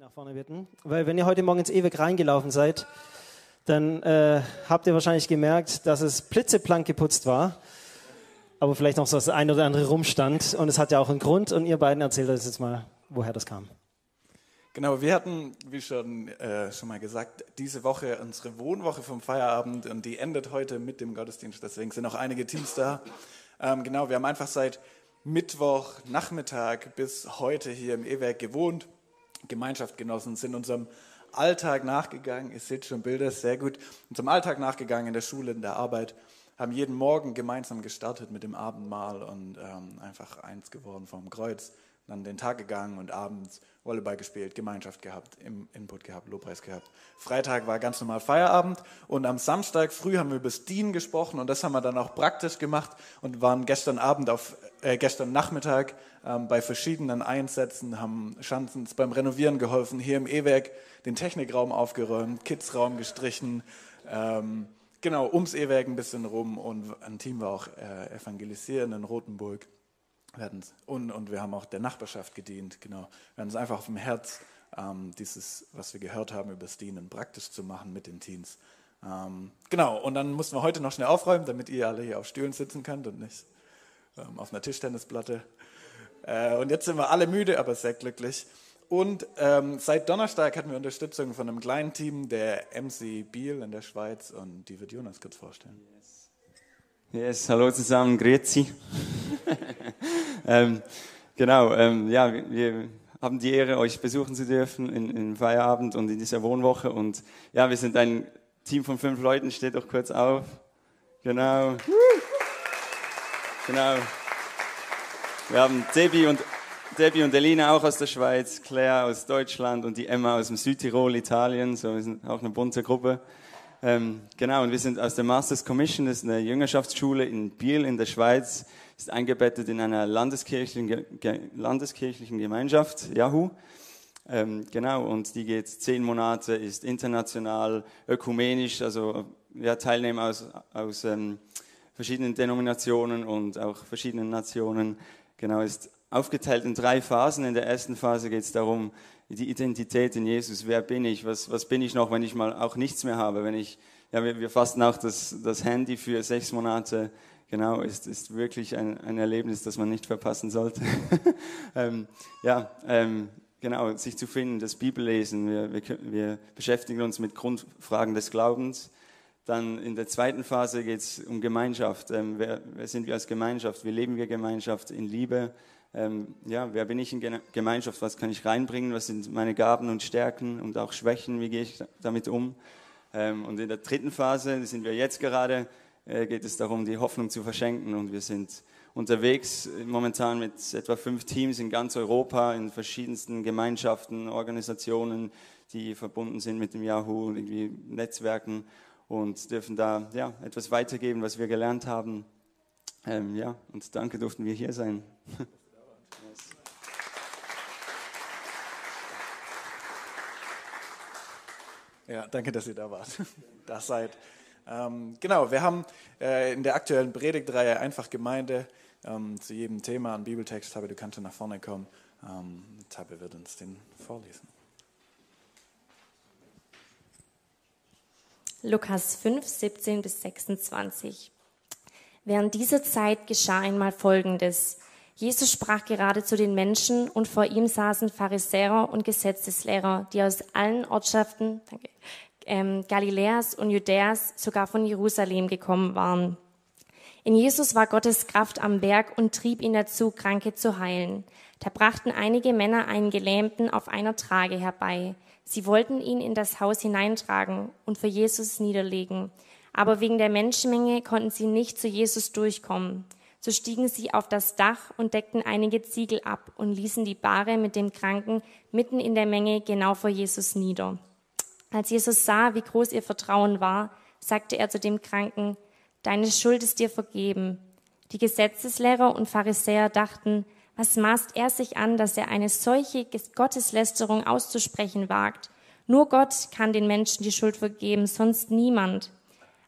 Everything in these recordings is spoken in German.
nach vorne bitten, weil wenn ihr heute Morgen ins Ewig reingelaufen seid, dann äh, habt ihr wahrscheinlich gemerkt, dass es blitzeblank geputzt war, aber vielleicht noch so das ein oder andere rumstand. Und es hat ja auch einen Grund. Und ihr beiden erzählt uns jetzt mal, woher das kam. Genau, wir hatten, wie schon, äh, schon mal gesagt, diese Woche unsere Wohnwoche vom Feierabend. Und die endet heute mit dem Gottesdienst, deswegen sind auch einige Teams da. Ähm, genau, wir haben einfach seit Mittwoch Nachmittag bis heute hier im E-Werk gewohnt Gemeinschaft genossen, sind unserem Alltag nachgegangen. Ihr seht schon Bilder, sehr gut. Unserem Alltag nachgegangen in der Schule, in der Arbeit. Haben jeden Morgen gemeinsam gestartet mit dem Abendmahl und ähm, einfach eins geworden vom Kreuz. Dann den Tag gegangen und abends Volleyball gespielt, Gemeinschaft gehabt, Input gehabt, Lobpreis gehabt. Freitag war ganz normal Feierabend und am Samstag früh haben wir über das Dienen gesprochen und das haben wir dann auch praktisch gemacht und waren gestern Abend auf, äh, gestern Nachmittag ähm, bei verschiedenen Einsätzen, haben Schanzens beim Renovieren geholfen, hier im E-Werk den Technikraum aufgeräumt, Kidsraum gestrichen, ähm, genau, ums E-Werk ein bisschen rum und ein Team war auch äh, evangelisieren in Rothenburg und, und wir haben auch der Nachbarschaft gedient. Genau. Wir haben es einfach auf dem Herz, ähm, dieses, was wir gehört haben über das Dienen, praktisch zu machen mit den Teens. Ähm, genau, und dann mussten wir heute noch schnell aufräumen, damit ihr alle hier auf Stühlen sitzen könnt und nicht ähm, auf einer Tischtennisplatte. Äh, und jetzt sind wir alle müde, aber sehr glücklich. Und ähm, seit Donnerstag hatten wir Unterstützung von einem kleinen Team der MC Biel in der Schweiz und die wird Jonas kurz vorstellen. Yes, yes hallo zusammen, grüezi. ähm, genau, ähm, ja, wir haben die Ehre, euch besuchen zu dürfen in, in Feierabend und in dieser Wohnwoche. Und ja, wir sind ein Team von fünf Leuten, steht doch kurz auf. Genau. Genau. Wir haben Debbie und, Debbie und Elina auch aus der Schweiz, Claire aus Deutschland und die Emma aus dem Südtirol, Italien. So, wir sind auch eine bunte Gruppe. Ähm, genau, und wir sind aus der Masters Commission, das ist eine Jüngerschaftsschule in Biel in der Schweiz ist eingebettet in einer landeskirchlichen, landeskirchlichen Gemeinschaft, Yahoo. Ähm, genau, und die geht zehn Monate, ist international, ökumenisch, also wir teilnehmen aus, aus ähm, verschiedenen Denominationen und auch verschiedenen Nationen. Genau, ist aufgeteilt in drei Phasen. In der ersten Phase geht es darum, die Identität in Jesus. Wer bin ich? Was, was bin ich noch, wenn ich mal auch nichts mehr habe? Wenn ich, ja, wir, wir fasten auch das, das Handy für sechs Monate genau, ist, ist wirklich ein, ein Erlebnis, das man nicht verpassen sollte. ähm, ja, ähm, genau, sich zu finden, das Bibellesen. Wir, wir, wir beschäftigen uns mit Grundfragen des Glaubens. Dann in der zweiten Phase geht es um Gemeinschaft. Ähm, wer, wer, sind wir als Gemeinschaft? Wie leben wir Gemeinschaft in Liebe? Ähm, ja, wer bin ich in Gemeinschaft? Was kann ich reinbringen? Was sind meine Gaben und Stärken und auch Schwächen? Wie gehe ich damit um? Ähm, und in der dritten Phase sind wir jetzt gerade äh, geht es darum, die Hoffnung zu verschenken. Und wir sind unterwegs momentan mit etwa fünf Teams in ganz Europa, in verschiedensten Gemeinschaften, Organisationen, die verbunden sind mit dem Yahoo, irgendwie Netzwerken und dürfen da ja, etwas weitergeben, was wir gelernt haben. Ähm, ja, und danke durften wir hier sein. Ja, danke, dass ihr da wart. Da seid. Ähm, genau, wir haben äh, in der aktuellen Predigtreihe einfach Gemeinde ähm, zu jedem Thema einen Bibeltext. Tabe, du kannst nach vorne kommen. Ähm, Tabe wird uns den vorlesen. Lukas 5, 17 bis 26. Während dieser Zeit geschah einmal Folgendes. Jesus sprach gerade zu den Menschen und vor ihm saßen Pharisäer und Gesetzeslehrer, die aus allen Ortschaften, danke, ähm, Galiläas und Judäas, sogar von Jerusalem gekommen waren. In Jesus war Gottes Kraft am Berg und trieb ihn dazu, Kranke zu heilen. Da brachten einige Männer einen Gelähmten auf einer Trage herbei. Sie wollten ihn in das Haus hineintragen und für Jesus niederlegen. Aber wegen der Menschenmenge konnten sie nicht zu Jesus durchkommen. So stiegen sie auf das Dach und deckten einige Ziegel ab und ließen die Bahre mit dem Kranken mitten in der Menge genau vor Jesus nieder. Als Jesus sah, wie groß ihr Vertrauen war, sagte er zu dem Kranken, Deine Schuld ist dir vergeben. Die Gesetzeslehrer und Pharisäer dachten, was maßt er sich an, dass er eine solche Gotteslästerung auszusprechen wagt? Nur Gott kann den Menschen die Schuld vergeben, sonst niemand.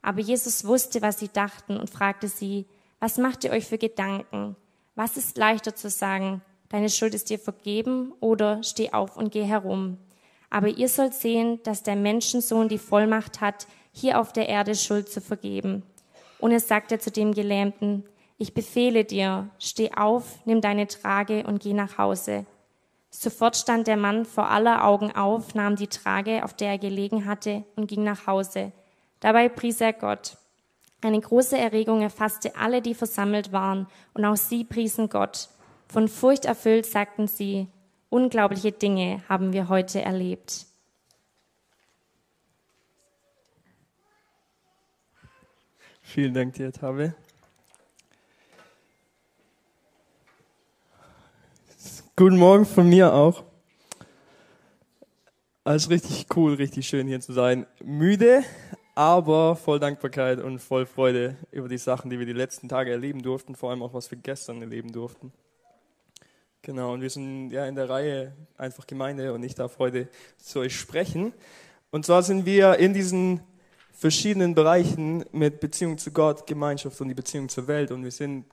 Aber Jesus wusste, was sie dachten und fragte sie, was macht ihr euch für Gedanken? Was ist leichter zu sagen, deine Schuld ist dir vergeben oder steh auf und geh herum? Aber ihr sollt sehen, dass der Menschensohn die Vollmacht hat, hier auf der Erde Schuld zu vergeben. Und er sagte zu dem Gelähmten, ich befehle dir, steh auf, nimm deine Trage und geh nach Hause. Sofort stand der Mann vor aller Augen auf, nahm die Trage, auf der er gelegen hatte, und ging nach Hause. Dabei pries er Gott. Eine große Erregung erfasste alle, die versammelt waren, und auch sie priesen Gott. Von Furcht erfüllt sagten sie, unglaubliche Dinge haben wir heute erlebt. Vielen Dank dir, Tabe. Guten Morgen von mir auch. Alles richtig cool, richtig schön hier zu sein. Müde, aber voll Dankbarkeit und voll Freude über die Sachen, die wir die letzten Tage erleben durften, vor allem auch was wir gestern erleben durften. Genau, und wir sind ja in der Reihe einfach Gemeinde und ich darf heute zu euch sprechen. Und zwar sind wir in diesen verschiedenen Bereichen mit Beziehung zu Gott, Gemeinschaft und die Beziehung zur Welt und wir sind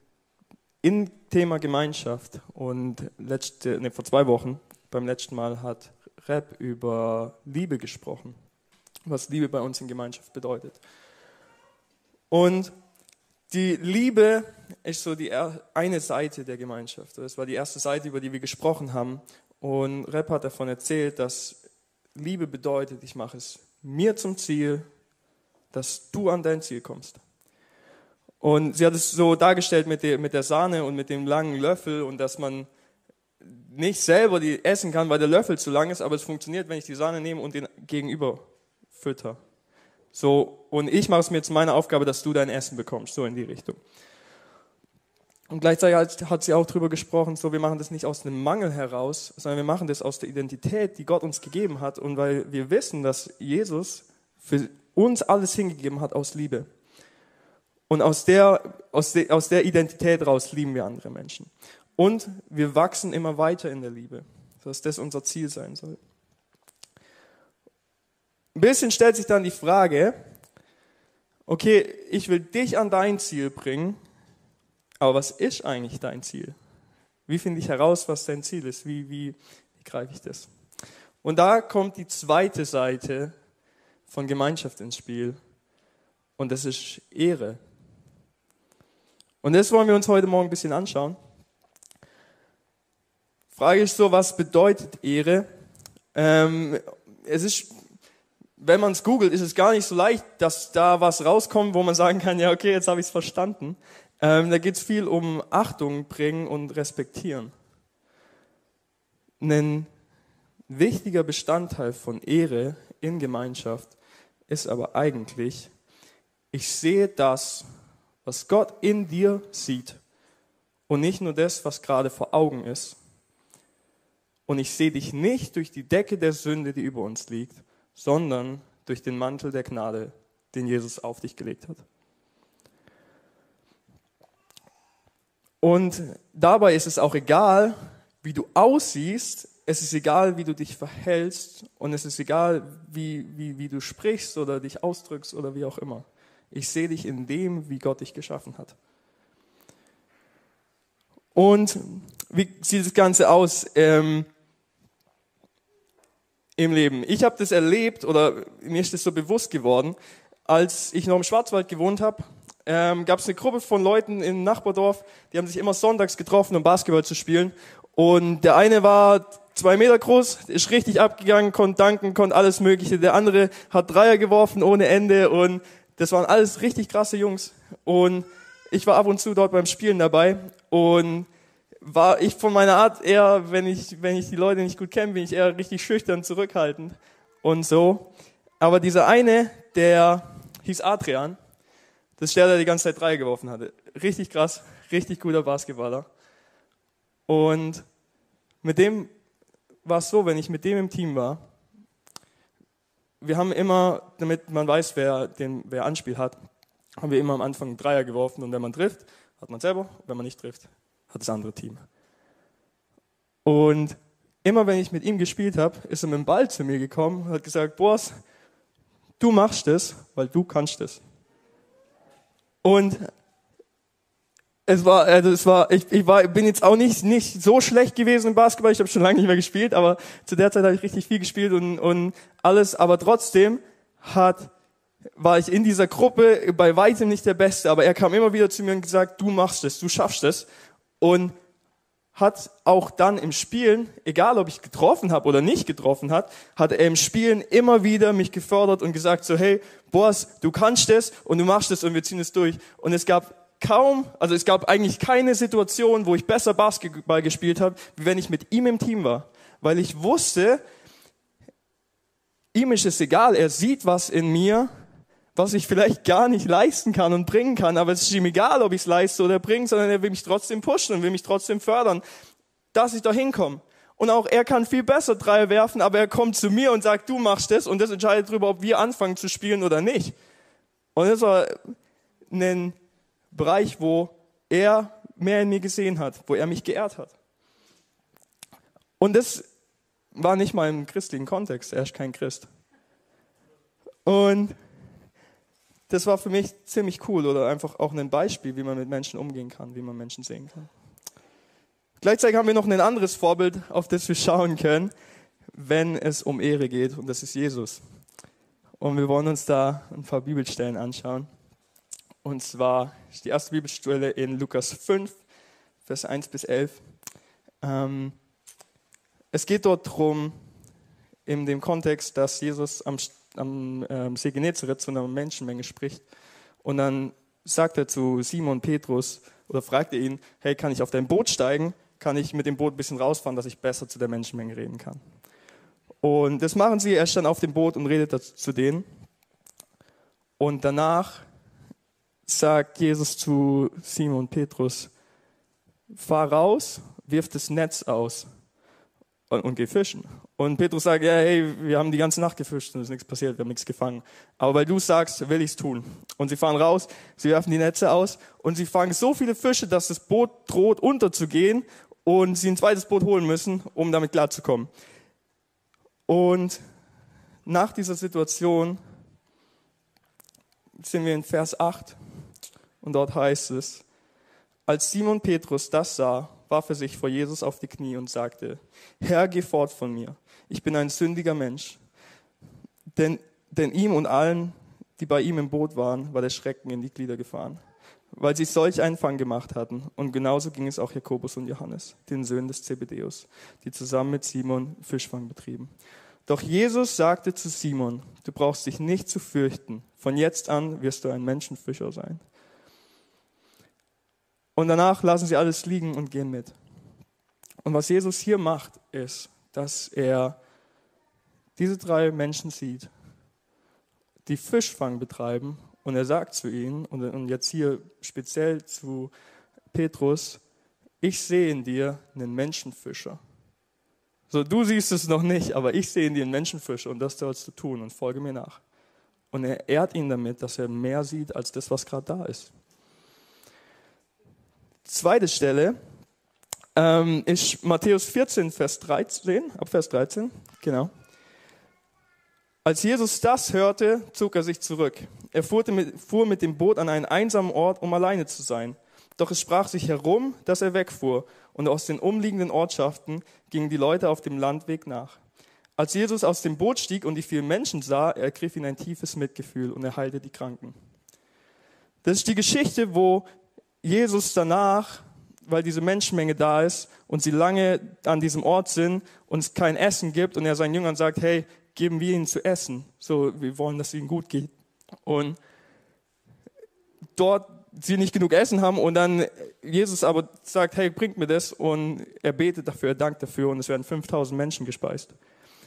im Thema Gemeinschaft und letzte, ne, vor zwei Wochen, beim letzten Mal hat Rap über Liebe gesprochen, was Liebe bei uns in Gemeinschaft bedeutet. Und die Liebe ist so die eine Seite der Gemeinschaft. Das war die erste Seite, über die wir gesprochen haben. Und Rap hat davon erzählt, dass Liebe bedeutet, ich mache es mir zum Ziel, dass du an dein Ziel kommst. Und sie hat es so dargestellt mit der, mit der Sahne und mit dem langen Löffel und dass man nicht selber die essen kann, weil der Löffel zu lang ist, aber es funktioniert, wenn ich die Sahne nehme und den Gegenüber fütter. So, und ich mache es mir zu meiner Aufgabe, dass du dein Essen bekommst, so in die Richtung. Und gleichzeitig hat sie auch darüber gesprochen, so wir machen das nicht aus einem Mangel heraus, sondern wir machen das aus der Identität, die Gott uns gegeben hat und weil wir wissen, dass Jesus für uns alles hingegeben hat aus Liebe. Und aus der, aus, de, aus der Identität raus lieben wir andere Menschen. Und wir wachsen immer weiter in der Liebe, dass das unser Ziel sein soll. Ein bisschen stellt sich dann die Frage, okay, ich will dich an dein Ziel bringen, aber was ist eigentlich dein Ziel? Wie finde ich heraus, was dein Ziel ist? Wie, wie, wie greife ich das? Und da kommt die zweite Seite von Gemeinschaft ins Spiel. Und das ist Ehre. Und das wollen wir uns heute Morgen ein bisschen anschauen. Frage ist so, was bedeutet Ehre? Ähm, es ist, wenn man es googelt, ist es gar nicht so leicht, dass da was rauskommt, wo man sagen kann, ja, okay, jetzt habe ich es verstanden. Ähm, da geht es viel um Achtung bringen und respektieren. Ein wichtiger Bestandteil von Ehre in Gemeinschaft ist aber eigentlich, ich sehe das, was Gott in dir sieht und nicht nur das, was gerade vor Augen ist. Und ich sehe dich nicht durch die Decke der Sünde, die über uns liegt, sondern durch den Mantel der Gnade, den Jesus auf dich gelegt hat. Und dabei ist es auch egal, wie du aussiehst, es ist egal, wie du dich verhältst und es ist egal, wie, wie, wie du sprichst oder dich ausdrückst oder wie auch immer. Ich sehe dich in dem, wie Gott dich geschaffen hat. Und wie sieht das Ganze aus ähm, im Leben? Ich habe das erlebt oder mir ist das so bewusst geworden, als ich noch im Schwarzwald gewohnt habe. Ähm, gab es eine Gruppe von Leuten im Nachbardorf, die haben sich immer sonntags getroffen, um Basketball zu spielen. Und der eine war zwei Meter groß, ist richtig abgegangen, konnte danken, konnte alles Mögliche. Der andere hat Dreier geworfen ohne Ende und das waren alles richtig krasse Jungs. Und ich war ab und zu dort beim Spielen dabei und war ich von meiner Art eher, wenn ich, wenn ich die Leute nicht gut kenne, bin ich eher richtig schüchtern, zurückhaltend und so. Aber dieser eine, der hieß Adrian, das ist der, der die ganze Zeit Dreier geworfen hatte. Richtig krass, richtig guter Basketballer. Und mit dem war es so, wenn ich mit dem im Team war, wir haben immer, damit man weiß, wer, den, wer Anspiel hat, haben wir immer am Anfang einen Dreier geworfen und wenn man trifft, hat man selber, wenn man nicht trifft, hat das andere Team. Und immer wenn ich mit ihm gespielt habe, ist er mit dem Ball zu mir gekommen und hat gesagt, Boas, du machst es, weil du kannst es. Und es war, also es war, ich, ich war, bin jetzt auch nicht, nicht so schlecht gewesen im Basketball. Ich habe schon lange nicht mehr gespielt, aber zu der Zeit habe ich richtig viel gespielt und, und alles. Aber trotzdem hat, war ich in dieser Gruppe bei weitem nicht der Beste. Aber er kam immer wieder zu mir und gesagt, du machst es, du schaffst es. Und hat auch dann im Spielen, egal ob ich getroffen habe oder nicht getroffen hat, hat er im Spielen immer wieder mich gefördert und gesagt so, hey, Boss, du kannst es und du machst es und wir ziehen es durch. Und es gab kaum, also es gab eigentlich keine Situation, wo ich besser Basketball gespielt habe, wie wenn ich mit ihm im Team war. Weil ich wusste, ihm ist es egal, er sieht was in mir, was ich vielleicht gar nicht leisten kann und bringen kann, aber es ist ihm egal, ob ich es leiste oder bringe, sondern er will mich trotzdem pushen und will mich trotzdem fördern, dass ich da hinkomme. Und auch er kann viel besser Dreier werfen, aber er kommt zu mir und sagt, du machst das und das entscheidet darüber, ob wir anfangen zu spielen oder nicht. Und das war ein Bereich, wo er mehr in mir gesehen hat, wo er mich geehrt hat. Und das war nicht mal im christlichen Kontext, er ist kein Christ. Und das war für mich ziemlich cool oder einfach auch ein Beispiel, wie man mit Menschen umgehen kann, wie man Menschen sehen kann. Gleichzeitig haben wir noch ein anderes Vorbild, auf das wir schauen können, wenn es um Ehre geht, und das ist Jesus. Und wir wollen uns da ein paar Bibelstellen anschauen. Und zwar ist die erste Bibelstelle in Lukas 5, Vers 1 bis 11. Ähm, es geht dort darum, in dem Kontext, dass Jesus am am ähm, See Genezareth zu einer Menschenmenge spricht. Und dann sagt er zu Simon Petrus oder fragt er ihn, hey, kann ich auf dein Boot steigen? Kann ich mit dem Boot ein bisschen rausfahren, dass ich besser zu der Menschenmenge reden kann? Und das machen sie. Er ist dann auf dem Boot und redet zu denen. Und danach sagt Jesus zu Simon Petrus, fahr raus, wirf das Netz aus und, und geh fischen. Und Petrus sagt, ja, hey, wir haben die ganze Nacht gefischt und es ist nichts passiert, wir haben nichts gefangen. Aber weil du sagst, will ich es tun. Und sie fahren raus, sie werfen die Netze aus und sie fangen so viele Fische, dass das Boot droht unterzugehen und sie ein zweites Boot holen müssen, um damit klarzukommen. Und nach dieser Situation sind wir in Vers 8 und dort heißt es, als Simon Petrus das sah, warf er sich vor Jesus auf die Knie und sagte, Herr, geh fort von mir. Ich bin ein sündiger Mensch. Denn, denn ihm und allen, die bei ihm im Boot waren, war der Schrecken in die Glieder gefahren, weil sie solch einen Fang gemacht hatten. Und genauso ging es auch Jakobus und Johannes, den Söhnen des Zebedeus, die zusammen mit Simon Fischfang betrieben. Doch Jesus sagte zu Simon, du brauchst dich nicht zu fürchten. Von jetzt an wirst du ein Menschenfischer sein. Und danach lassen sie alles liegen und gehen mit. Und was Jesus hier macht, ist, dass er diese drei Menschen sieht, die Fischfang betreiben. Und er sagt zu ihnen, und jetzt hier speziell zu Petrus, ich sehe in dir einen Menschenfischer. So, du siehst es noch nicht, aber ich sehe in dir einen Menschenfischer und das sollst du tun und folge mir nach. Und er ehrt ihn damit, dass er mehr sieht als das, was gerade da ist. Zweite Stelle ähm, ist Matthäus 14, Vers 13, ab Vers 13, genau. Als Jesus das hörte, zog er sich zurück. Er fuhr mit, fuhr mit dem Boot an einen einsamen Ort, um alleine zu sein. Doch es sprach sich herum, dass er wegfuhr, und aus den umliegenden Ortschaften gingen die Leute auf dem Landweg nach. Als Jesus aus dem Boot stieg und die vielen Menschen sah, ergriff ihn ein tiefes Mitgefühl und er heilte die Kranken. Das ist die Geschichte, wo Jesus danach, weil diese Menschenmenge da ist und sie lange an diesem Ort sind und es kein Essen gibt und er seinen Jüngern sagt, hey, geben wir ihnen zu essen. So, wir wollen, dass es ihnen gut geht. Und dort sie nicht genug Essen haben und dann Jesus aber sagt, hey, bringt mir das und er betet dafür, er dankt dafür und es werden 5000 Menschen gespeist.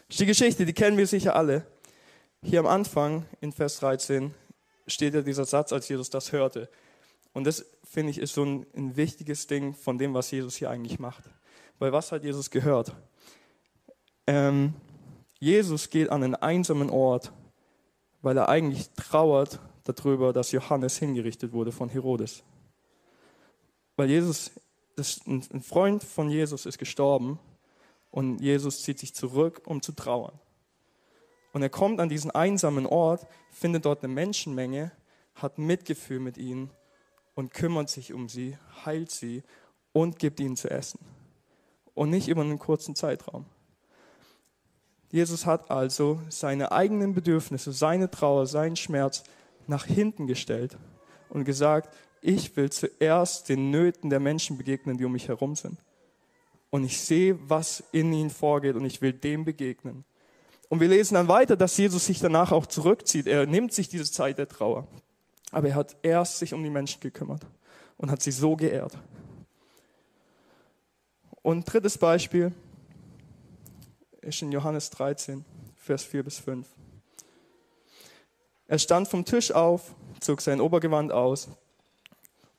Die Geschichte, die kennen wir sicher alle. Hier am Anfang in Vers 13 steht ja dieser Satz, als Jesus das hörte. Und das, finde ich, ist so ein, ein wichtiges Ding von dem, was Jesus hier eigentlich macht. Weil was hat Jesus gehört? Ähm, Jesus geht an einen einsamen Ort, weil er eigentlich trauert darüber, dass Johannes hingerichtet wurde von Herodes. Weil Jesus, das, ein Freund von Jesus ist gestorben und Jesus zieht sich zurück, um zu trauern. Und er kommt an diesen einsamen Ort, findet dort eine Menschenmenge, hat Mitgefühl mit ihnen und kümmert sich um sie, heilt sie und gibt ihnen zu essen. Und nicht über einen kurzen Zeitraum. Jesus hat also seine eigenen Bedürfnisse, seine Trauer, seinen Schmerz nach hinten gestellt und gesagt, ich will zuerst den Nöten der Menschen begegnen, die um mich herum sind. Und ich sehe, was in ihnen vorgeht und ich will dem begegnen. Und wir lesen dann weiter, dass Jesus sich danach auch zurückzieht. Er nimmt sich diese Zeit der Trauer. Aber er hat erst sich um die Menschen gekümmert und hat sie so geehrt. Und drittes Beispiel ist in Johannes 13, Vers 4 bis 5. Er stand vom Tisch auf, zog sein Obergewand aus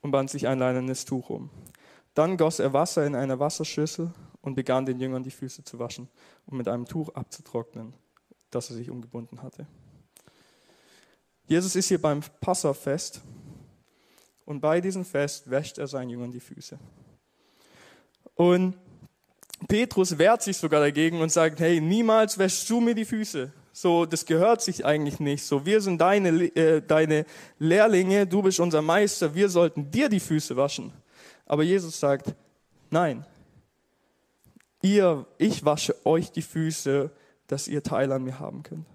und band sich ein leinenes Tuch um. Dann goss er Wasser in eine Wasserschüssel und begann den Jüngern die Füße zu waschen und mit einem Tuch abzutrocknen, das er sich umgebunden hatte. Jesus ist hier beim Passafest und bei diesem Fest wäscht er seinen Jüngern die Füße. Und Petrus wehrt sich sogar dagegen und sagt, hey, niemals wäschst du mir die Füße. So, das gehört sich eigentlich nicht. So, wir sind deine, äh, deine Lehrlinge, du bist unser Meister, wir sollten dir die Füße waschen. Aber Jesus sagt, nein, ihr, ich wasche euch die Füße, dass ihr Teil an mir haben könnt.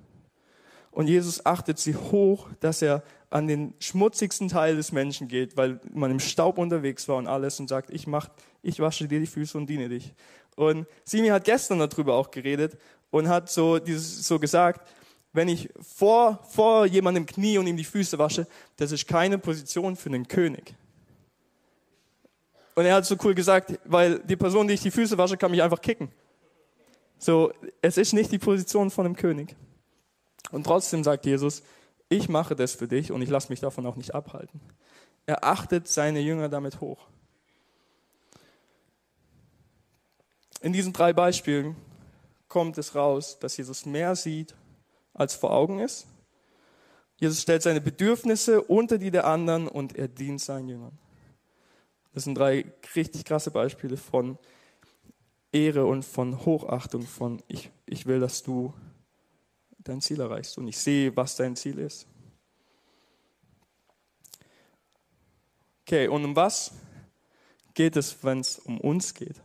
Und Jesus achtet sie hoch, dass er an den schmutzigsten Teil des Menschen geht, weil man im Staub unterwegs war und alles und sagt, ich mach, ich wasche dir die Füße und diene dich. Und Simi hat gestern darüber auch geredet und hat so, dieses, so gesagt, wenn ich vor, vor jemandem knie und ihm die Füße wasche, das ist keine Position für einen König. Und er hat so cool gesagt, weil die Person, die ich die Füße wasche, kann mich einfach kicken. So, es ist nicht die Position von einem König. Und trotzdem sagt Jesus, ich mache das für dich und ich lasse mich davon auch nicht abhalten. Er achtet seine Jünger damit hoch. In diesen drei Beispielen kommt es raus, dass Jesus mehr sieht, als vor Augen ist. Jesus stellt seine Bedürfnisse unter die der anderen und er dient seinen Jüngern. Das sind drei richtig krasse Beispiele von Ehre und von Hochachtung, von ich, ich will, dass du dein Ziel erreichst und ich sehe, was dein Ziel ist. Okay, und um was geht es, wenn es um uns geht,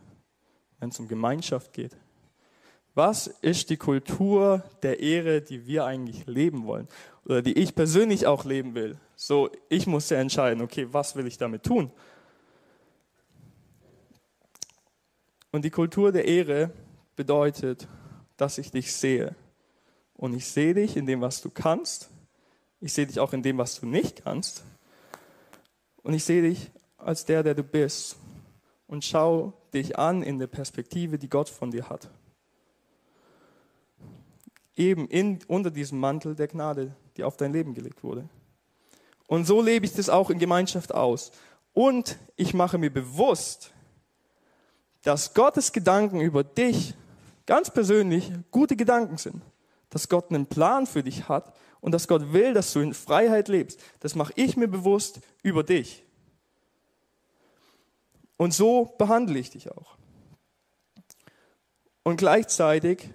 wenn es um Gemeinschaft geht? Was ist die Kultur der Ehre, die wir eigentlich leben wollen oder die ich persönlich auch leben will? So, ich muss ja entscheiden, okay, was will ich damit tun? Und die Kultur der Ehre bedeutet, dass ich dich sehe. Und ich sehe dich in dem, was du kannst. Ich sehe dich auch in dem, was du nicht kannst. Und ich sehe dich als der, der du bist. Und schau dich an in der Perspektive, die Gott von dir hat eben in, unter diesem Mantel der Gnade, die auf dein Leben gelegt wurde. Und so lebe ich das auch in Gemeinschaft aus. Und ich mache mir bewusst, dass Gottes Gedanken über dich ganz persönlich gute Gedanken sind. Dass Gott einen Plan für dich hat und dass Gott will, dass du in Freiheit lebst. Das mache ich mir bewusst über dich. Und so behandle ich dich auch. Und gleichzeitig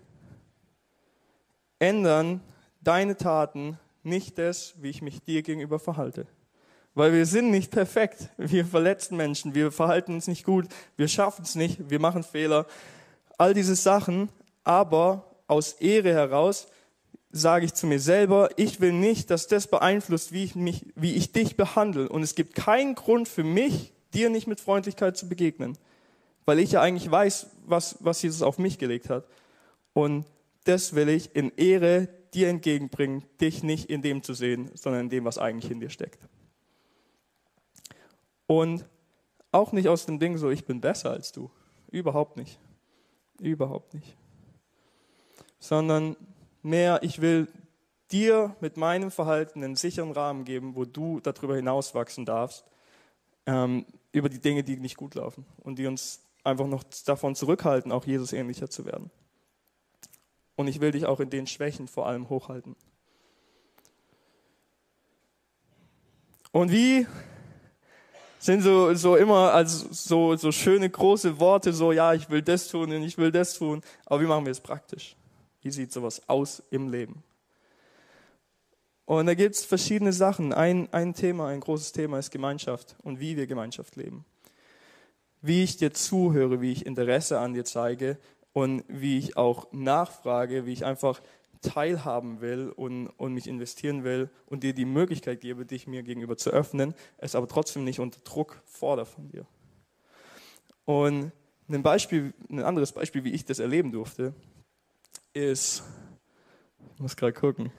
ändern deine Taten nicht das, wie ich mich dir gegenüber verhalte. Weil wir sind nicht perfekt. Wir verletzen Menschen, wir verhalten uns nicht gut, wir schaffen es nicht, wir machen Fehler. All diese Sachen, aber aus Ehre heraus sage ich zu mir selber, ich will nicht, dass das beeinflusst, wie ich, mich, wie ich dich behandle. Und es gibt keinen Grund für mich, dir nicht mit Freundlichkeit zu begegnen. Weil ich ja eigentlich weiß, was, was Jesus auf mich gelegt hat. Und das will ich in Ehre dir entgegenbringen, dich nicht in dem zu sehen, sondern in dem, was eigentlich in dir steckt. Und auch nicht aus dem Ding so, ich bin besser als du. Überhaupt nicht. Überhaupt nicht. Sondern mehr, ich will dir mit meinem Verhalten einen sicheren Rahmen geben, wo du darüber hinaus wachsen darfst, ähm, über die Dinge, die nicht gut laufen und die uns einfach noch davon zurückhalten, auch Jesus ähnlicher zu werden. Und ich will dich auch in den Schwächen vor allem hochhalten. Und wie sind so, so immer also so, so schöne große Worte, so ja, ich will das tun und ich will das tun. Aber wie machen wir es praktisch? Wie sieht sowas aus im Leben? Und da gibt es verschiedene Sachen. Ein, ein Thema, ein großes Thema ist Gemeinschaft und wie wir Gemeinschaft leben. Wie ich dir zuhöre, wie ich Interesse an dir zeige und wie ich auch nachfrage, wie ich einfach teilhaben will und, und mich investieren will und dir die Möglichkeit gebe, dich mir gegenüber zu öffnen, es aber trotzdem nicht unter Druck fordere von dir. Und ein Beispiel, ein anderes Beispiel, wie ich das erleben durfte, ist, ich muss gerade gucken,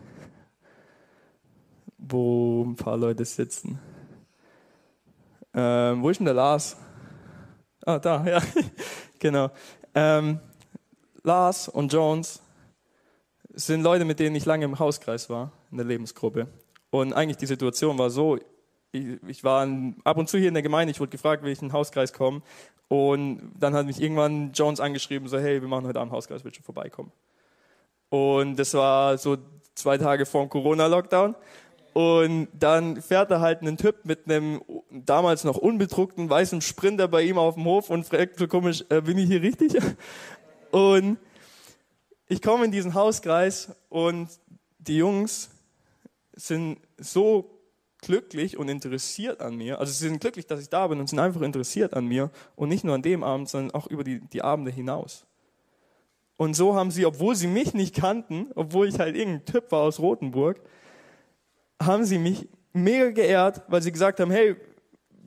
wo ein paar Leute sitzen. Ähm, wo ist denn der Lars? Ah, da, ja, genau. Ähm, Lars und Jones sind Leute, mit denen ich lange im Hauskreis war, in der Lebensgruppe. Und eigentlich die Situation war so, ich, ich war ab und zu hier in der Gemeinde, ich wurde gefragt, will ich in den Hauskreis kommen. Und dann hat mich irgendwann Jones angeschrieben, so, hey, wir machen heute Abend Hauskreis, willst du vorbeikommen? Und das war so zwei Tage vor dem Corona-Lockdown. Und dann fährt da halt ein Typ mit einem damals noch unbedruckten weißen Sprinter bei ihm auf dem Hof und fragt so komisch, äh, bin ich hier richtig? Und ich komme in diesen Hauskreis und die Jungs sind so glücklich und interessiert an mir. Also sie sind glücklich, dass ich da bin und sind einfach interessiert an mir. Und nicht nur an dem Abend, sondern auch über die, die Abende hinaus. Und so haben sie, obwohl sie mich nicht kannten, obwohl ich halt irgendein Typ war aus Rothenburg, haben sie mich mega geehrt, weil sie gesagt haben, hey,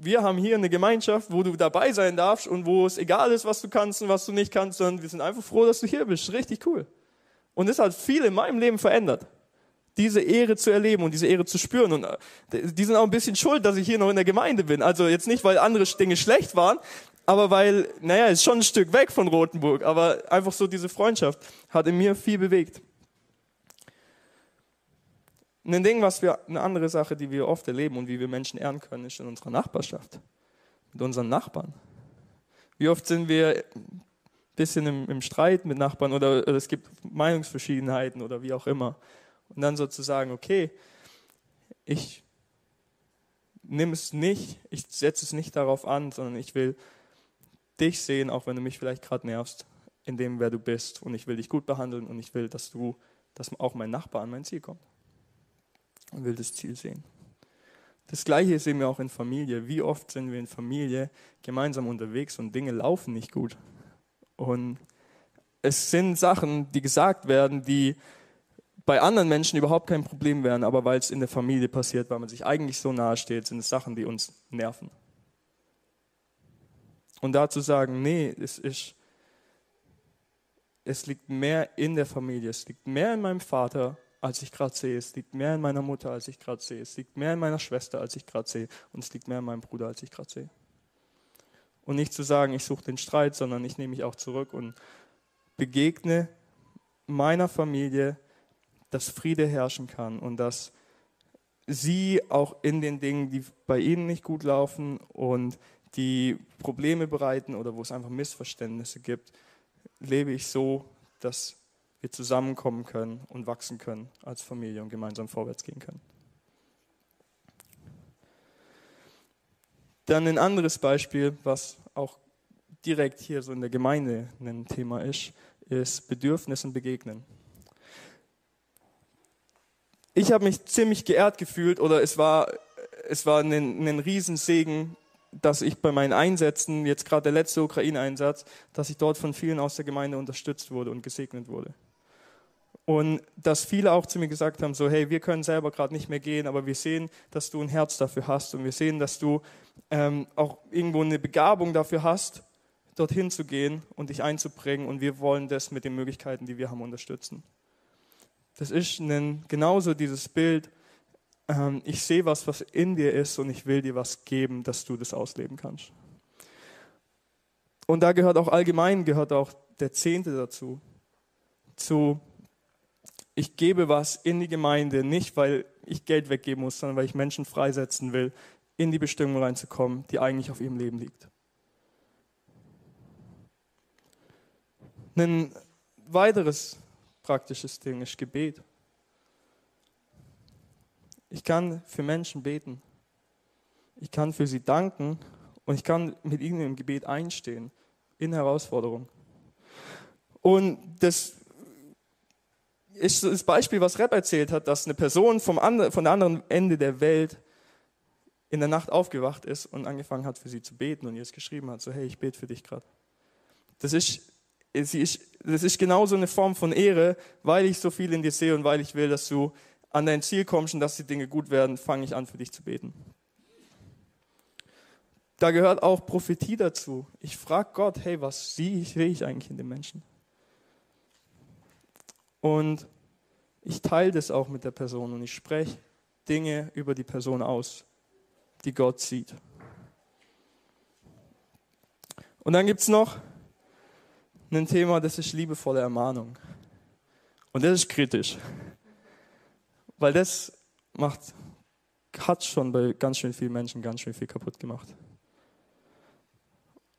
wir haben hier eine Gemeinschaft, wo du dabei sein darfst und wo es egal ist, was du kannst und was du nicht kannst, sondern wir sind einfach froh, dass du hier bist. Richtig cool. Und das hat viel in meinem Leben verändert. Diese Ehre zu erleben und diese Ehre zu spüren. Und äh, die sind auch ein bisschen schuld, dass ich hier noch in der Gemeinde bin. Also jetzt nicht, weil andere Dinge schlecht waren, aber weil, naja, ist schon ein Stück weg von Rothenburg, aber einfach so diese Freundschaft hat in mir viel bewegt. ein Ding, was wir, eine andere Sache, die wir oft erleben und wie wir Menschen ehren können, ist in unserer Nachbarschaft. Mit unseren Nachbarn. Wie oft sind wir ein bisschen im, im Streit mit Nachbarn oder, oder es gibt Meinungsverschiedenheiten oder wie auch immer. Und dann sozusagen, okay, ich nehme es nicht, ich setze es nicht darauf an, sondern ich will dich sehen, auch wenn du mich vielleicht gerade nervst, in dem, wer du bist. Und ich will dich gut behandeln und ich will, dass du, dass auch mein Nachbar an mein Ziel kommt. Und will das Ziel sehen. Das Gleiche sehen wir auch in Familie. Wie oft sind wir in Familie gemeinsam unterwegs und Dinge laufen nicht gut. Und es sind Sachen, die gesagt werden, die bei anderen Menschen überhaupt kein Problem wären, aber weil es in der Familie passiert, weil man sich eigentlich so nahe steht, sind es Sachen, die uns nerven. Und dazu sagen, nee, es ist, es liegt mehr in der Familie, es liegt mehr in meinem Vater, als ich gerade sehe, es liegt mehr in meiner Mutter, als ich gerade sehe, es liegt mehr in meiner Schwester, als ich gerade sehe, und es liegt mehr in meinem Bruder, als ich gerade sehe. Und nicht zu sagen, ich suche den Streit, sondern ich nehme mich auch zurück und begegne meiner Familie, dass Friede herrschen kann und dass sie auch in den Dingen, die bei ihnen nicht gut laufen und die Probleme bereiten oder wo es einfach Missverständnisse gibt, lebe ich so, dass wir zusammenkommen können und wachsen können als Familie und gemeinsam vorwärts gehen können. Dann ein anderes Beispiel, was auch direkt hier so in der Gemeinde ein Thema ist, ist Bedürfnissen begegnen. Ich habe mich ziemlich geehrt gefühlt oder es war, es war ein, ein Riesensegen, dass ich bei meinen Einsätzen, jetzt gerade der letzte Ukraine-Einsatz, dass ich dort von vielen aus der Gemeinde unterstützt wurde und gesegnet wurde. Und dass viele auch zu mir gesagt haben, so hey, wir können selber gerade nicht mehr gehen, aber wir sehen, dass du ein Herz dafür hast und wir sehen, dass du ähm, auch irgendwo eine Begabung dafür hast, dorthin zu gehen und dich einzubringen und wir wollen das mit den Möglichkeiten, die wir haben, unterstützen. Das ist ein, genauso dieses Bild, ähm, ich sehe was, was in dir ist und ich will dir was geben, dass du das ausleben kannst. Und da gehört auch allgemein, gehört auch der Zehnte dazu. Zu, ich gebe was in die Gemeinde, nicht weil ich Geld weggeben muss, sondern weil ich Menschen freisetzen will, in die Bestimmung reinzukommen, die eigentlich auf ihrem Leben liegt. Ein weiteres praktisches Ding ist Gebet. Ich kann für Menschen beten. Ich kann für sie danken und ich kann mit ihnen im Gebet einstehen in Herausforderungen. Und das ist das Beispiel, was Rap erzählt hat, dass eine Person vom andre, von der anderen Ende der Welt in der Nacht aufgewacht ist und angefangen hat, für sie zu beten und jetzt geschrieben hat, so hey, ich bete für dich gerade. Das ist, das ist genauso eine Form von Ehre, weil ich so viel in dir sehe und weil ich will, dass du an dein Ziel kommst und dass die Dinge gut werden, fange ich an, für dich zu beten. Da gehört auch Prophetie dazu. Ich frage Gott, hey, was sehe ich, ich eigentlich in dem Menschen? Und ich teile das auch mit der Person und ich spreche Dinge über die Person aus, die Gott sieht. Und dann gibt es noch ein Thema, das ist liebevolle Ermahnung. Und das ist kritisch, weil das macht, hat schon bei ganz schön vielen Menschen ganz schön viel kaputt gemacht.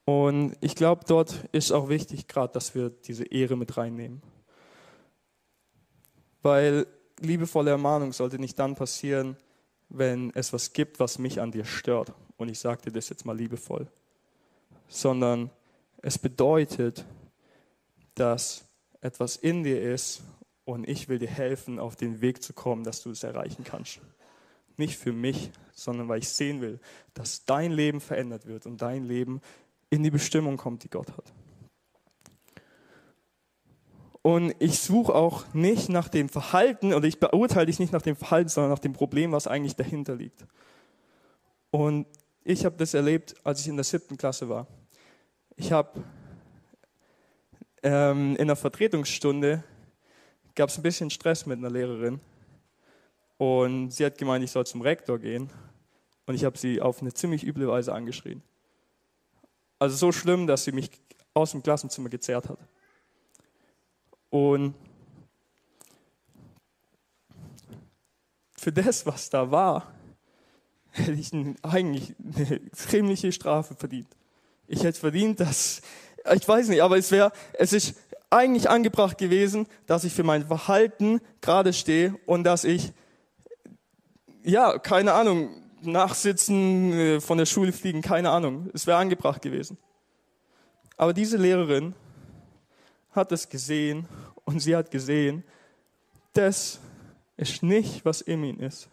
Und ich glaube, dort ist auch wichtig, gerade, dass wir diese Ehre mit reinnehmen. Weil liebevolle Ermahnung sollte nicht dann passieren, wenn es was gibt, was mich an dir stört. Und ich sage dir das jetzt mal liebevoll. Sondern es bedeutet, dass etwas in dir ist und ich will dir helfen, auf den Weg zu kommen, dass du es erreichen kannst. Nicht für mich, sondern weil ich sehen will, dass dein Leben verändert wird und dein Leben in die Bestimmung kommt, die Gott hat. Und ich suche auch nicht nach dem Verhalten oder ich beurteile dich nicht nach dem Verhalten, sondern nach dem Problem, was eigentlich dahinter liegt. Und ich habe das erlebt, als ich in der siebten Klasse war. Ich habe ähm, in der Vertretungsstunde gab es ein bisschen Stress mit einer Lehrerin und sie hat gemeint, ich soll zum Rektor gehen und ich habe sie auf eine ziemlich üble Weise angeschrien. Also so schlimm, dass sie mich aus dem Klassenzimmer gezerrt hat. Und für das, was da war, hätte ich eigentlich eine ziemliche Strafe verdient. Ich hätte verdient, dass, ich weiß nicht, aber es wäre, es ist eigentlich angebracht gewesen, dass ich für mein Verhalten gerade stehe und dass ich, ja, keine Ahnung, nachsitzen, äh, von der Schule fliegen, keine Ahnung. Es wäre angebracht gewesen. Aber diese Lehrerin hat es gesehen und sie hat gesehen, das ist nicht, was in ihm ist.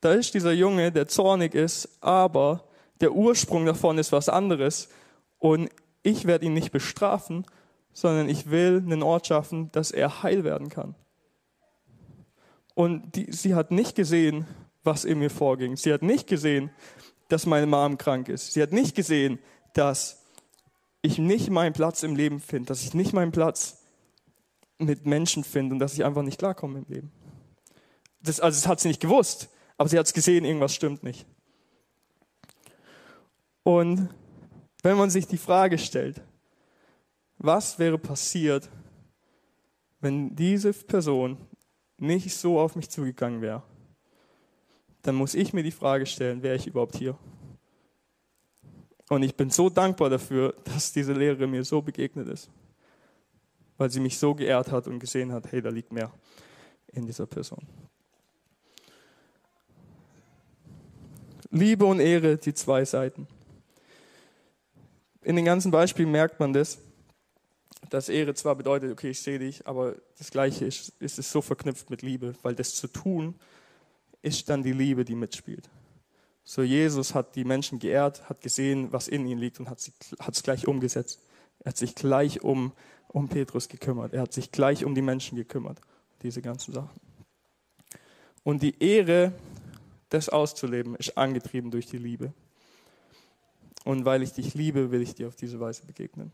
Da ist dieser Junge, der zornig ist, aber der Ursprung davon ist was anderes. Und ich werde ihn nicht bestrafen, sondern ich will einen Ort schaffen, dass er heil werden kann. Und die, sie hat nicht gesehen, was in mir vorging. Sie hat nicht gesehen, dass meine Mom krank ist. Sie hat nicht gesehen, dass ich nicht meinen Platz im Leben finde, dass ich nicht meinen Platz mit Menschen finde und dass ich einfach nicht klarkomme im Leben. Das, also das hat sie nicht gewusst, aber sie hat es gesehen, irgendwas stimmt nicht. Und wenn man sich die Frage stellt, was wäre passiert, wenn diese Person nicht so auf mich zugegangen wäre, dann muss ich mir die Frage stellen, wäre ich überhaupt hier? Und ich bin so dankbar dafür, dass diese Lehrerin mir so begegnet ist, weil sie mich so geehrt hat und gesehen hat, hey, da liegt mehr in dieser Person. Liebe und Ehre, die zwei Seiten. In den ganzen Beispielen merkt man das, dass Ehre zwar bedeutet, okay, ich sehe dich, aber das Gleiche ist, ist es so verknüpft mit Liebe, weil das zu tun ist dann die Liebe, die mitspielt. So Jesus hat die Menschen geehrt, hat gesehen, was in ihnen liegt und hat es gleich umgesetzt. Er hat sich gleich um, um Petrus gekümmert. Er hat sich gleich um die Menschen gekümmert. Diese ganzen Sachen. Und die Ehre, das auszuleben, ist angetrieben durch die Liebe. Und weil ich dich liebe, will ich dir auf diese Weise begegnen.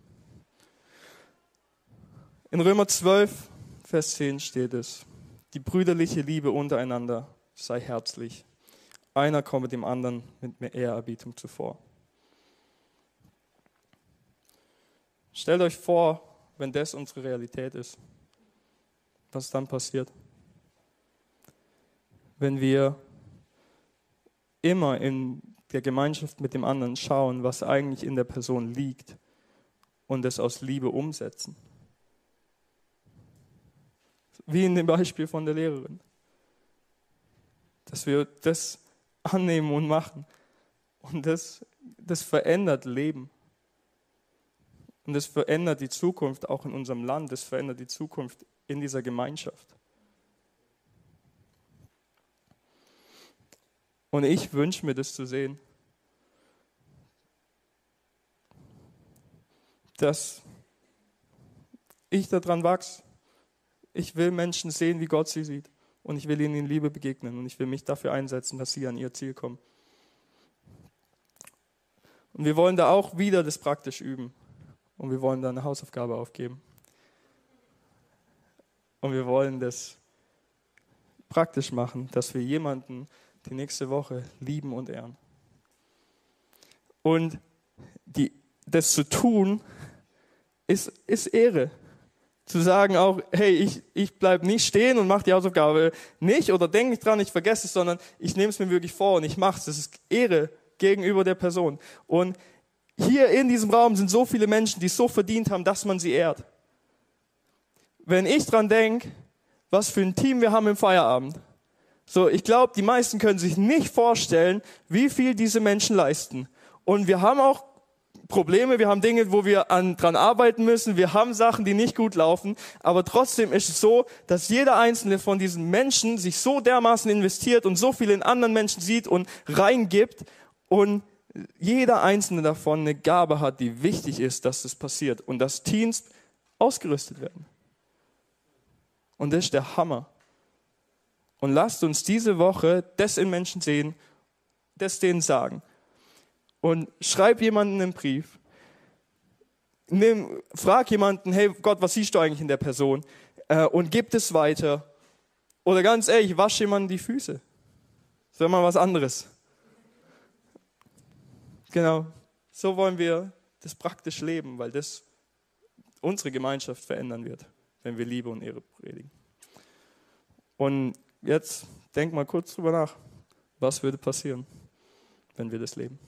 In Römer 12, Vers 10 steht es, die brüderliche Liebe untereinander sei herzlich. Einer komme dem anderen mit mehr Ehrerbietung zuvor. Stellt euch vor, wenn das unsere Realität ist, was dann passiert. Wenn wir immer in der Gemeinschaft mit dem anderen schauen, was eigentlich in der Person liegt und es aus Liebe umsetzen. Wie in dem Beispiel von der Lehrerin dass wir das annehmen und machen. Und das, das verändert Leben. Und das verändert die Zukunft auch in unserem Land. Das verändert die Zukunft in dieser Gemeinschaft. Und ich wünsche mir das zu sehen. Dass ich daran wachse. Ich will Menschen sehen, wie Gott sie sieht. Und ich will ihnen in Liebe begegnen. Und ich will mich dafür einsetzen, dass sie an ihr Ziel kommen. Und wir wollen da auch wieder das praktisch üben. Und wir wollen da eine Hausaufgabe aufgeben. Und wir wollen das praktisch machen, dass wir jemanden die nächste Woche lieben und ehren. Und die, das zu tun, ist, ist Ehre. Zu sagen auch, hey, ich, ich bleibe nicht stehen und mache die Hausaufgabe nicht oder denke nicht dran, ich vergesse es, sondern ich nehme es mir wirklich vor und ich mache es. Das ist Ehre gegenüber der Person. Und hier in diesem Raum sind so viele Menschen, die es so verdient haben, dass man sie ehrt. Wenn ich dran denke, was für ein Team wir haben im Feierabend, so, ich glaube, die meisten können sich nicht vorstellen, wie viel diese Menschen leisten. Und wir haben auch Probleme, wir haben Dinge, wo wir an, dran arbeiten müssen, wir haben Sachen, die nicht gut laufen, aber trotzdem ist es so, dass jeder einzelne von diesen Menschen sich so dermaßen investiert und so viel in anderen Menschen sieht und reingibt und jeder einzelne davon eine Gabe hat, die wichtig ist, dass das passiert und dass Teams ausgerüstet werden. Und das ist der Hammer. Und lasst uns diese Woche das in Menschen sehen, das denen sagen. Und schreib jemanden einen Brief. Nimm, frag jemanden, hey Gott, was siehst du eigentlich in der Person? Äh, und gib es weiter. Oder ganz ehrlich, wasch jemanden die Füße. Das wäre mal was anderes. Genau. So wollen wir das praktisch leben, weil das unsere Gemeinschaft verändern wird, wenn wir Liebe und Ehre predigen. Und jetzt denk mal kurz drüber nach. Was würde passieren, wenn wir das leben?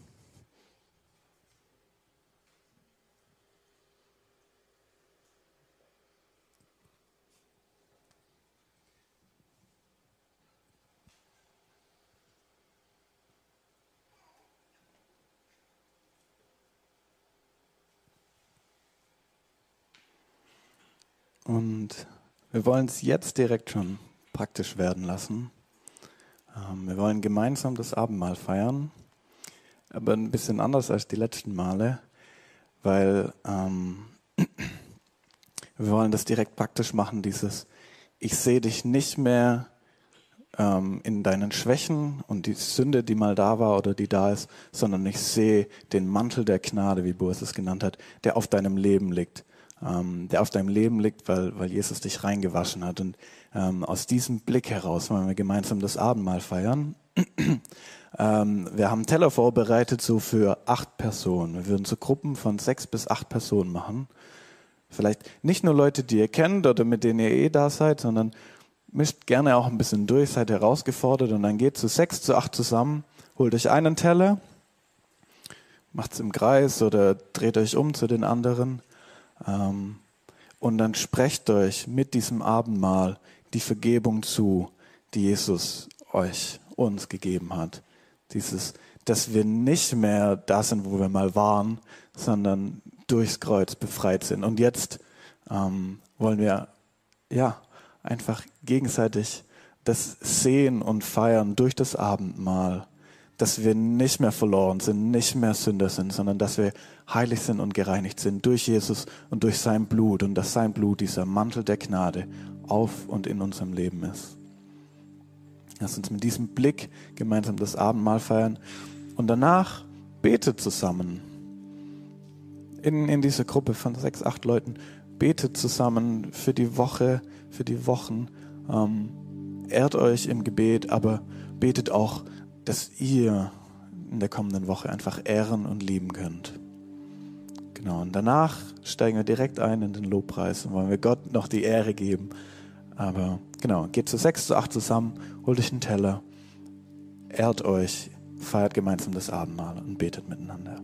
Und wir wollen es jetzt direkt schon praktisch werden lassen. Ähm, wir wollen gemeinsam das Abendmahl feiern, aber ein bisschen anders als die letzten Male, weil ähm, wir wollen das direkt praktisch machen, dieses Ich sehe dich nicht mehr ähm, in deinen Schwächen und die Sünde, die mal da war oder die da ist, sondern ich sehe den Mantel der Gnade, wie Boris es genannt hat, der auf deinem Leben liegt ähm, der auf deinem Leben liegt, weil, weil Jesus dich reingewaschen hat. Und ähm, aus diesem Blick heraus wollen wir gemeinsam das Abendmahl feiern. ähm, wir haben Teller vorbereitet, so für acht Personen. Wir würden so Gruppen von sechs bis acht Personen machen. Vielleicht nicht nur Leute, die ihr kennt oder mit denen ihr eh da seid, sondern mischt gerne auch ein bisschen durch, seid herausgefordert und dann geht zu sechs, zu acht zusammen, holt euch einen Teller, macht es im Kreis oder dreht euch um zu den anderen und dann sprecht euch mit diesem Abendmahl die Vergebung zu, die Jesus euch, uns gegeben hat. Dieses, dass wir nicht mehr da sind, wo wir mal waren, sondern durchs Kreuz befreit sind. Und jetzt ähm, wollen wir ja einfach gegenseitig das sehen und feiern durch das Abendmahl dass wir nicht mehr verloren sind, nicht mehr Sünder sind, sondern dass wir heilig sind und gereinigt sind durch Jesus und durch sein Blut und dass sein Blut dieser Mantel der Gnade auf und in unserem Leben ist. Lass uns mit diesem Blick gemeinsam das Abendmahl feiern und danach betet zusammen. In, in dieser Gruppe von sechs, acht Leuten betet zusammen für die Woche, für die Wochen. Ähm, ehrt euch im Gebet, aber betet auch dass ihr in der kommenden Woche einfach ehren und lieben könnt. Genau, und danach steigen wir direkt ein in den Lobpreis und wollen wir Gott noch die Ehre geben. Aber genau, geht zu sechs, zu acht zusammen, holt euch einen Teller, ehrt euch, feiert gemeinsam das Abendmahl und betet miteinander.